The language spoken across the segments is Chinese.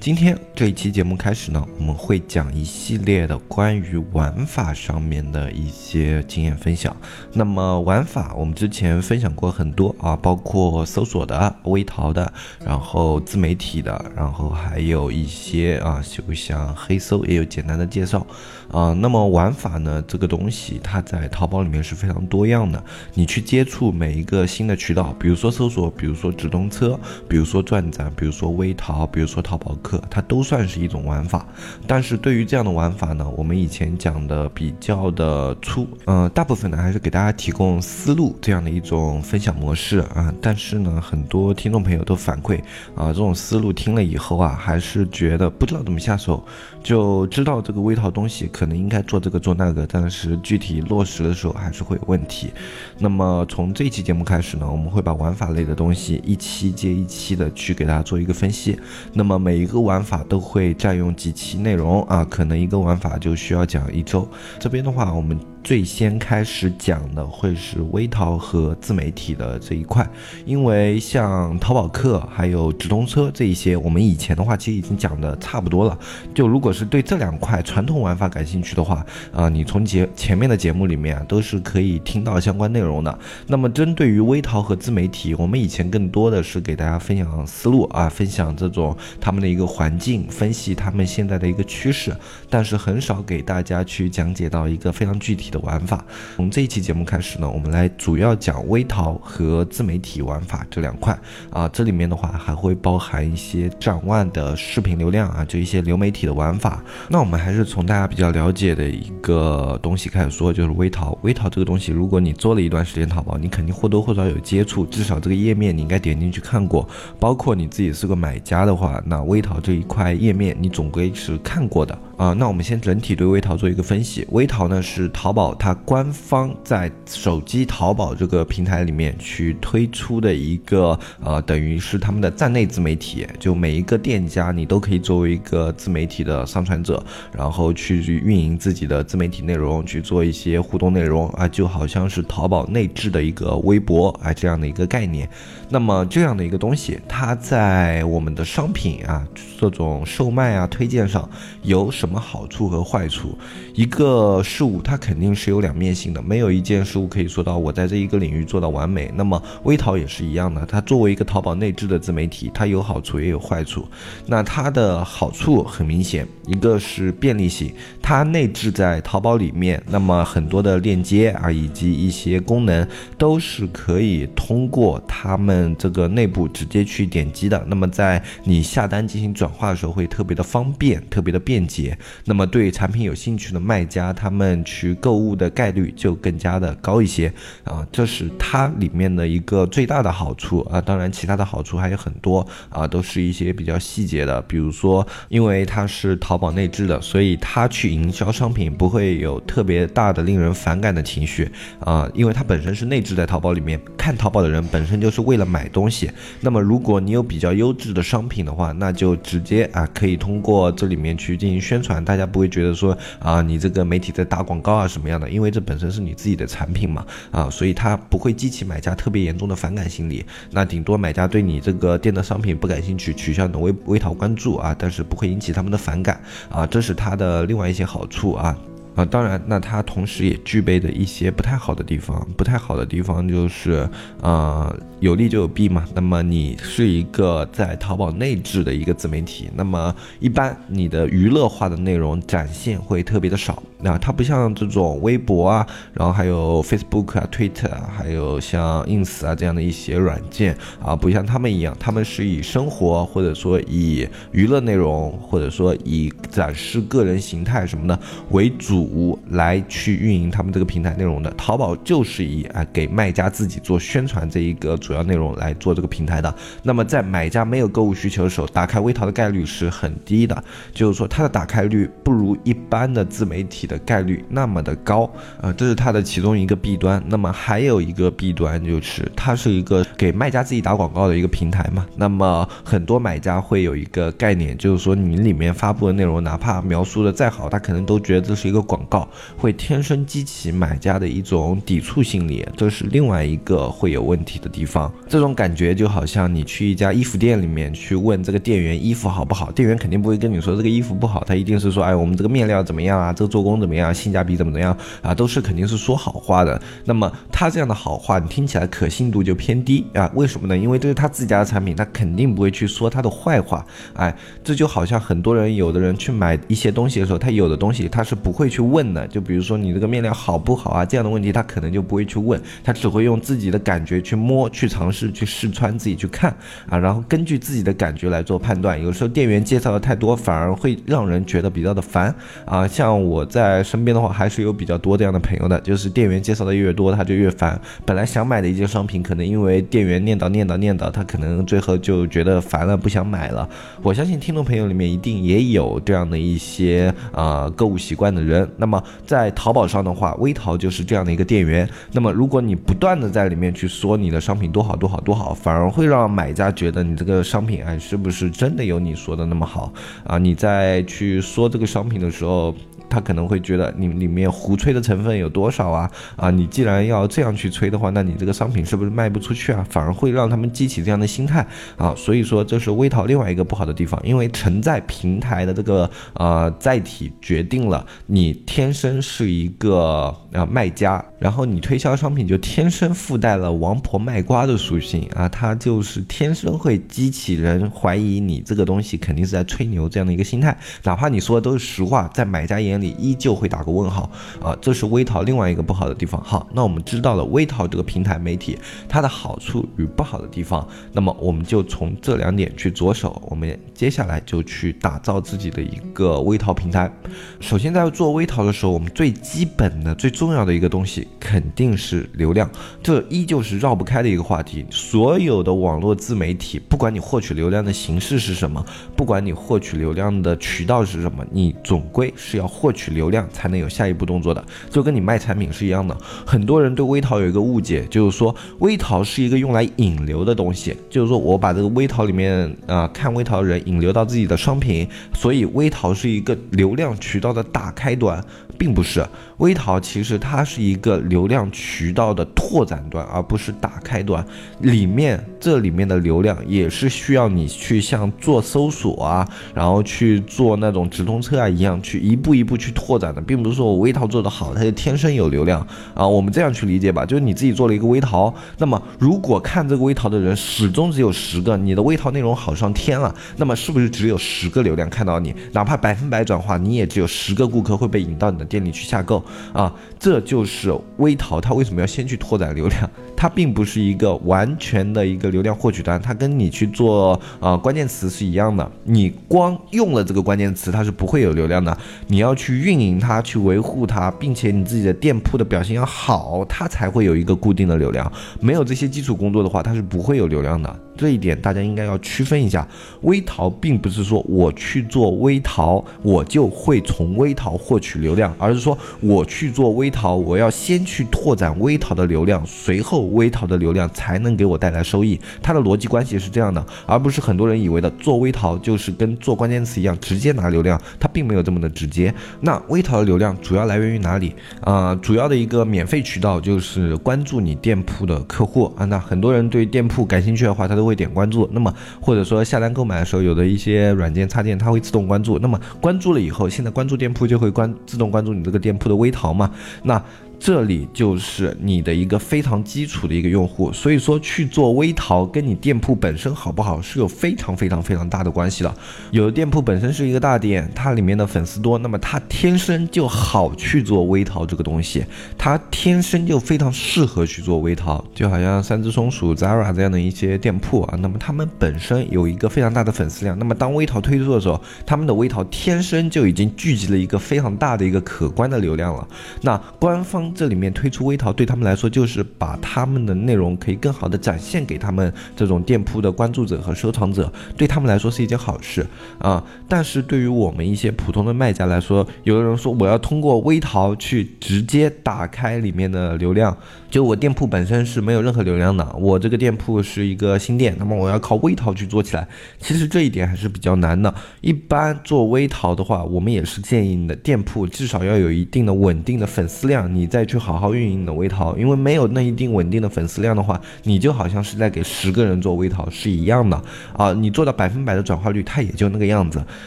今天这一期节目开始呢，我们会讲一系列的关于玩法上面的一些经验分享。那么玩法，我们之前分享过很多啊，包括搜索的、微淘的，然后自媒体的，然后还有一些啊，就像黑搜也有简单的介绍啊。那么玩法呢，这个东西它在淘宝里面是非常多样的。你去接触每一个新的渠道，比如说搜索，比如说直通车，比如说转展，比如说微淘，比如说淘宝客。它都算是一种玩法，但是对于这样的玩法呢，我们以前讲的比较的粗，嗯，大部分呢还是给大家提供思路这样的一种分享模式啊。但是呢，很多听众朋友都反馈啊，这种思路听了以后啊，还是觉得不知道怎么下手，就知道这个微淘东西可能应该做这个做那个，但是具体落实的时候还是会有问题。那么从这期节目开始呢，我们会把玩法类的东西一期接一期的去给大家做一个分析。那么每一个。玩法都会占用几期内容啊，可能一个玩法就需要讲一周。这边的话，我们。最先开始讲的会是微淘和自媒体的这一块，因为像淘宝客还有直通车这一些，我们以前的话其实已经讲的差不多了。就如果是对这两块传统玩法感兴趣的话，啊，你从节前面的节目里面啊都是可以听到相关内容的。那么针对于微淘和自媒体，我们以前更多的是给大家分享思路啊，分享这种他们的一个环境，分析他们现在的一个趋势，但是很少给大家去讲解到一个非常具体。的玩法，从这一期节目开始呢，我们来主要讲微淘和自媒体玩法这两块啊，这里面的话还会包含一些上万的视频流量啊，就一些流媒体的玩法。那我们还是从大家比较了解的一个东西开始说，就是微淘。微淘这个东西，如果你做了一段时间淘宝，你肯定或多或少有接触，至少这个页面你应该点进去看过。包括你自己是个买家的话，那微淘这一块页面你总归是看过的啊。那我们先整体对微淘做一个分析，微淘呢是淘宝。它官方在手机淘宝这个平台里面去推出的一个呃，等于是他们的站内自媒体，就每一个店家你都可以作为一个自媒体的上传者，然后去运营自己的自媒体内容，去做一些互动内容啊，就好像是淘宝内置的一个微博啊这样的一个概念。那么这样的一个东西，它在我们的商品啊这种售卖啊推荐上有什么什么好处和坏处？一个事物它肯定。是有两面性的，没有一件事物可以说到我在这一个领域做到完美。那么微淘也是一样的，它作为一个淘宝内置的自媒体，它有好处也有坏处。那它的好处很明显，一个是便利性，它内置在淘宝里面，那么很多的链接啊以及一些功能都是可以通过他们这个内部直接去点击的。那么在你下单进行转化的时候会特别的方便，特别的便捷。那么对产品有兴趣的卖家，他们去购物的概率就更加的高一些啊，这是它里面的一个最大的好处啊。当然，其他的好处还有很多啊，都是一些比较细节的。比如说，因为它是淘宝内置的，所以它去营销商品不会有特别大的令人反感的情绪啊，因为它本身是内置在淘宝里面。看淘宝的人本身就是为了买东西，那么如果你有比较优质的商品的话，那就直接啊可以通过这里面去进行宣传，大家不会觉得说啊你这个媒体在打广告啊什么。样的，因为这本身是你自己的产品嘛，啊，所以它不会激起买家特别严重的反感心理。那顶多买家对你这个店的商品不感兴趣，取消你的微微淘关注啊，但是不会引起他们的反感啊，这是它的另外一些好处啊。啊，当然，那它同时也具备的一些不太好的地方。不太好的地方就是，呃，有利就有弊嘛。那么你是一个在淘宝内置的一个自媒体，那么一般你的娱乐化的内容展现会特别的少。那它不像这种微博啊，然后还有 Facebook 啊、Twitter 啊，还有像 Ins 啊这样的一些软件啊，不像他们一样，他们是以生活或者说以娱乐内容，或者说以展示个人形态什么的为主。主来去运营他们这个平台内容的。淘宝就是以啊给卖家自己做宣传这一个主要内容来做这个平台的。那么在买家没有购物需求的时候，打开微淘的概率是很低的，就是说它的打开率不如一般的自媒体的概率那么的高啊，这是它的其中一个弊端。那么还有一个弊端就是它是一个给卖家自己打广告的一个平台嘛。那么很多买家会有一个概念，就是说你里面发布的内容，哪怕描述的再好，他可能都觉得这是一个广告，会天生激起买家的一种抵触心理，这是另外一个会有问题的地方。这种感觉就好像你去一家衣服店里面去问这个店员衣服好不好，店员肯定不会跟你说这个衣服不好，他一定是说，哎，我们这个面料怎么样啊？这个做工怎么样？性价比怎么怎么样啊？都是肯定是说好话的。那么他这样的好话，你听起来可信度就偏低啊？为什么呢？因为这是他自己家的产品，他肯定不会去说他的坏话。哎，这就好像很多人，有的人去买一些东西的时候，他有的东西他是不会去去问的。就比如说你这个面料好不好啊？这样的问题他可能就不会去问，他只会用自己的感觉去摸、去尝试、去试穿、自己去看啊，然后根据自己的感觉来做判断。有时候店员介绍的太多，反而会让人觉得比较的烦啊。像我在身边的话，还是有比较多这样的朋友的，就是店员介绍的越多，他就越烦。本来想买的一件商品，可能因为店员念叨念叨念叨，他可能最后就觉得烦了，不想买了。我相信听众朋友里面一定也有这样的一些啊购物习惯的人。那么在淘宝上的话，微淘就是这样的一个店员。那么如果你不断的在里面去说你的商品多好多好多好，反而会让买家觉得你这个商品哎是不是真的有你说的那么好啊？你在去说这个商品的时候。他可能会觉得你里面胡吹的成分有多少啊？啊，你既然要这样去吹的话，那你这个商品是不是卖不出去啊？反而会让他们激起这样的心态啊。所以说，这是微淘另外一个不好的地方，因为承载平台的这个呃载体决定了你天生是一个啊卖家，然后你推销商品就天生附带了王婆卖瓜的属性啊，它就是天生会激起人怀疑你这个东西肯定是在吹牛这样的一个心态，哪怕你说的都是实话，在买家眼你依旧会打个问号啊，这是微淘另外一个不好的地方。好，那我们知道了微淘这个平台媒体它的好处与不好的地方，那么我们就从这两点去着手。我们接下来就去打造自己的一个微淘平台。首先在做微淘的时候，我们最基本的、最重要的一个东西肯定是流量，这依旧是绕不开的一个话题。所有的网络自媒体，不管你获取流量的形式是什么，不管你获取流量的渠道是什么，你总归是要获。获取流量才能有下一步动作的，就跟你卖产品是一样的。很多人对微淘有一个误解，就是说微淘是一个用来引流的东西，就是说我把这个微淘里面啊看微淘的人引流到自己的商品，所以微淘是一个流量渠道的大开端，并不是。微淘其实它是一个流量渠道的拓展端，而不是打开端。里面这里面的流量也是需要你去像做搜索啊，然后去做那种直通车啊一样，去一步一步去拓展的，并不是说我微淘做得好，它就天生有流量啊。我们这样去理解吧，就是你自己做了一个微淘，那么如果看这个微淘的人始终只有十个，你的微淘内容好上天了，那么是不是只有十个流量看到你？哪怕百分百转化，你也只有十个顾客会被引到你的店里去下购。啊，这就是微淘，它为什么要先去拓展流量？它并不是一个完全的一个流量获取端，它跟你去做啊关键词是一样的。你光用了这个关键词，它是不会有流量的。你要去运营它，去维护它，并且你自己的店铺的表现要好，它才会有一个固定的流量。没有这些基础工作的话，它是不会有流量的。这一点大家应该要区分一下，微淘并不是说我去做微淘，我就会从微淘获取流量，而是说我去做微淘，我要先去拓展微淘的流量，随后微淘的流量才能给我带来收益。它的逻辑关系是这样的，而不是很多人以为的做微淘就是跟做关键词一样直接拿流量，它并没有这么的直接。那微淘的流量主要来源于哪里啊？主要的一个免费渠道就是关注你店铺的客户啊。那很多人对店铺感兴趣的话，他都。会点关注，那么或者说下单购买的时候，有的一些软件插件它会自动关注，那么关注了以后，现在关注店铺就会关自动关注你这个店铺的微淘嘛？那这里就是你的一个非常基础的一个用户，所以说去做微淘跟你店铺本身好不好是有非常非常非常大的关系的。有的店铺本身是一个大店，它里面的粉丝多，那么它天生就好去做微淘这个东西，它天生就非常适合去做微淘，就好像三只松鼠、Zara 这样的一些店铺啊，那么他们本身有一个非常大的粉丝量，那么当微淘推出的时候，他们的微淘天生就已经聚集了一个非常大的一个可观的流量了。那官方。这里面推出微淘，对他们来说就是把他们的内容可以更好的展现给他们这种店铺的关注者和收藏者，对他们来说是一件好事啊。但是对于我们一些普通的卖家来说，有的人说我要通过微淘去直接打开里面的流量，就我店铺本身是没有任何流量的，我这个店铺是一个新店，那么我要靠微淘去做起来，其实这一点还是比较难的。一般做微淘的话，我们也是建议你的店铺至少要有一定的稳定的粉丝量，你在。再去好好运营你的微淘，因为没有那一定稳定的粉丝量的话，你就好像是在给十个人做微淘是一样的啊。你做到百分百的转化率，它也就那个样子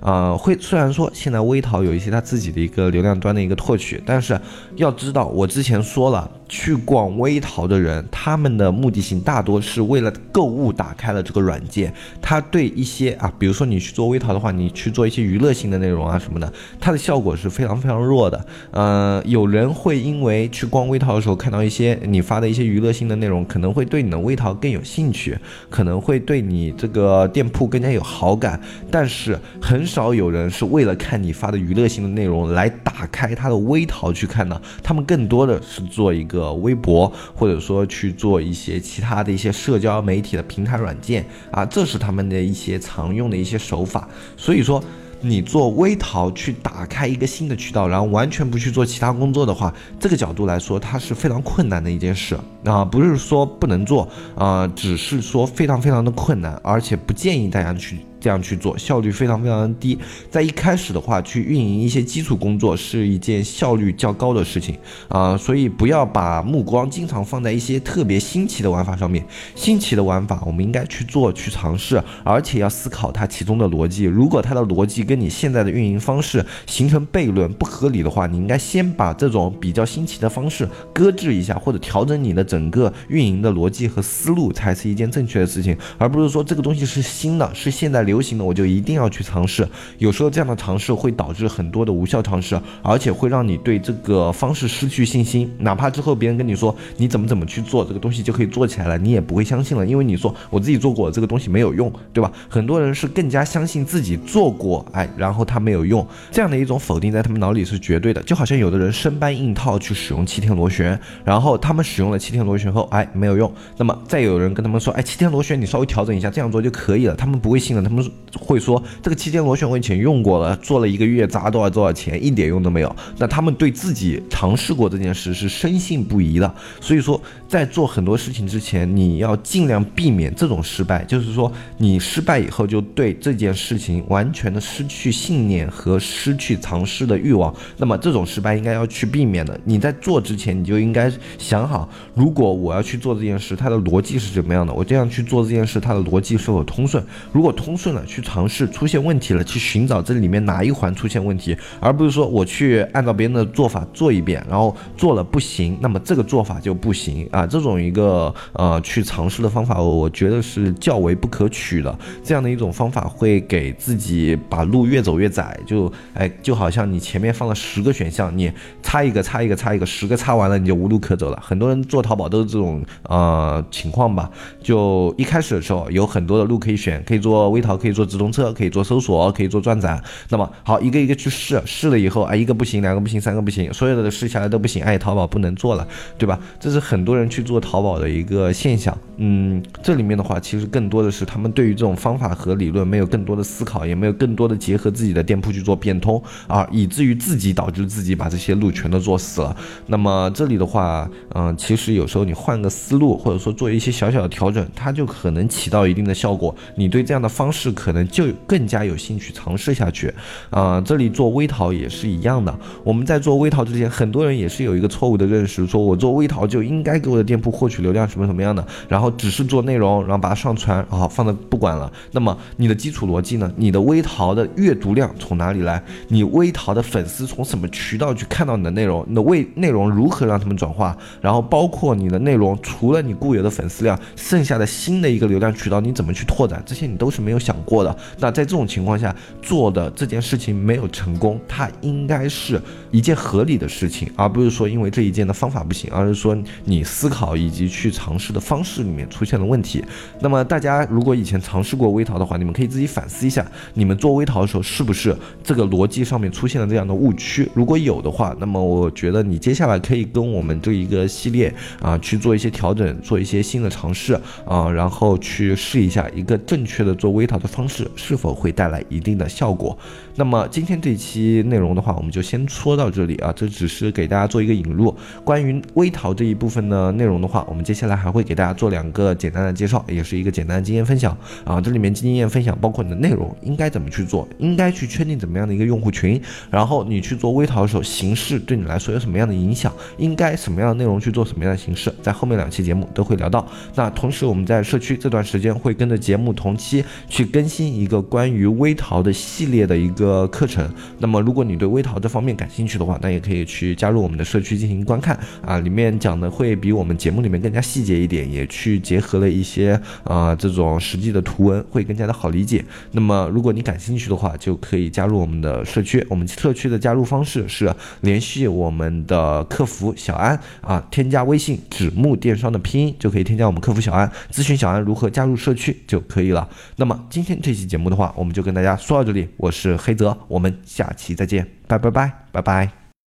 啊。会虽然说现在微淘有一些它自己的一个流量端的一个拓取，但是要知道，我之前说了。去逛微淘的人，他们的目的性大多是为了购物打开了这个软件。他对一些啊，比如说你去做微淘的话，你去做一些娱乐性的内容啊什么的，它的效果是非常非常弱的。嗯，有人会因为去逛微淘的时候看到一些你发的一些娱乐性的内容，可能会对你的微淘更有兴趣，可能会对你这个店铺更加有好感。但是很少有人是为了看你发的娱乐性的内容来打开他的微淘去看的，他们更多的是做一个。呃微博，或者说去做一些其他的一些社交媒体的平台软件啊，这是他们的一些常用的一些手法。所以说，你做微淘去打开一个新的渠道，然后完全不去做其他工作的话，这个角度来说，它是非常困难的一件事啊，不是说不能做啊，只是说非常非常的困难，而且不建议大家去。这样去做效率非常非常的低，在一开始的话去运营一些基础工作是一件效率较高的事情啊，所以不要把目光经常放在一些特别新奇的玩法上面。新奇的玩法我们应该去做去尝试，而且要思考它其中的逻辑。如果它的逻辑跟你现在的运营方式形成悖论不合理的话，你应该先把这种比较新奇的方式搁置一下，或者调整你的整个运营的逻辑和思路，才是一件正确的事情，而不是说这个东西是新的，是现在流。流行的我就一定要去尝试，有时候这样的尝试会导致很多的无效尝试，而且会让你对这个方式失去信心。哪怕之后别人跟你说你怎么怎么去做这个东西就可以做起来了，你也不会相信了，因为你说我自己做过这个东西没有用，对吧？很多人是更加相信自己做过，哎，然后他没有用，这样的一种否定在他们脑里是绝对的。就好像有的人生搬硬套去使用七天螺旋，然后他们使用了七天螺旋后，哎，没有用。那么再有人跟他们说，哎，七天螺旋你稍微调整一下这样做就可以了，他们不会信了，他们。会说这个期间螺旋我以前用过了，做了一个月砸多少多少钱，一点用都没有。那他们对自己尝试过这件事是深信不疑的。所以说，在做很多事情之前，你要尽量避免这种失败。就是说，你失败以后就对这件事情完全的失去信念和失去尝试的欲望。那么这种失败应该要去避免的。你在做之前，你就应该想好，如果我要去做这件事，它的逻辑是怎么样的？我这样去做这件事，它的逻辑是否通顺？如果通顺顺了。去尝试出现问题了，去寻找这里面哪一环出现问题，而不是说我去按照别人的做法做一遍，然后做了不行，那么这个做法就不行啊。这种一个呃去尝试的方法，我觉得是较为不可取的。这样的一种方法会给自己把路越走越窄，就哎就好像你前面放了十个选项，你插一个插一个插一个，十个插完了你就无路可走了。很多人做淘宝都是这种呃情况吧，就一开始的时候有很多的路可以选，可以做微淘，可以做。直通车可以做搜索，可以做转展。那么好，一个一个去试，试了以后啊，一个不行，两个不行，三个不行，所有的试下来都不行，哎，淘宝不能做了，对吧？这是很多人去做淘宝的一个现象。嗯，这里面的话，其实更多的是他们对于这种方法和理论没有更多的思考，也没有更多的结合自己的店铺去做变通啊，以至于自己导致自己把这些路全都做死了。那么这里的话，嗯，其实有时候你换个思路，或者说做一些小小的调整，它就可能起到一定的效果。你对这样的方式。是，可能就更加有兴趣尝试下去。啊，这里做微淘也是一样的。我们在做微淘之前，很多人也是有一个错误的认识，说我做微淘就应该给我的店铺获取流量什么什么样的，然后只是做内容，然后把它上传，然后放在不管了。那么你的基础逻辑呢？你的微淘的阅读量从哪里来？你微淘的粉丝从什么渠道去看到你的内容？你的微内容如何让他们转化？然后包括你的内容，除了你固有的粉丝量，剩下的新的一个流量渠道你怎么去拓展？这些你都是没有想过的。那在这种情况下做的这件事情没有成功，它应该是一件合理的事情，而不是说因为这一件的方法不行，而是说你思考以及去尝试的方式里面出现了问题。那么大家如果以前尝试过微淘的话，你们可以自己反思一下，你们做微淘的时候是不是这个逻辑上面出现了这样的误区？如果有的话，那么我觉得你接下来可以跟我们这一个系列啊去做一些调整，做一些新的尝试啊，然后去试一下一个正确的做微淘的方式是否会带来一定的效果。那么今天这期内容的话，我们就先说到这里啊，这只是给大家做一个引入。关于微淘这一部分的内容的话，我们接下来还会给大家做两个简单的介绍，也是一个简单的经验分享啊。这里面经验分享包括你的内容应该怎么去做，应该去确定怎么样的一个用户群，然后你去做微淘的时候，形式对你来说有什么样的影响，应该什么样的内容去做什么样的形式，在后面两期节目都会聊到。那同时我们在社区这段时间会跟着节目同期去更新一个关于微淘的系列的一个。课程，那么如果你对微淘这方面感兴趣的话，那也可以去加入我们的社区进行观看啊，里面讲的会比我们节目里面更加细节一点，也去结合了一些啊这种实际的图文，会更加的好理解。那么如果你感兴趣的话，就可以加入我们的社区。我们社区的加入方式是联系我们的客服小安啊，添加微信“纸木电商”的拼音就可以添加我们客服小安，咨询小安如何加入社区就可以了。那么今今天这期节目的话，我们就跟大家说到这里，我是黑。泽，我们下期再见，拜拜拜拜拜。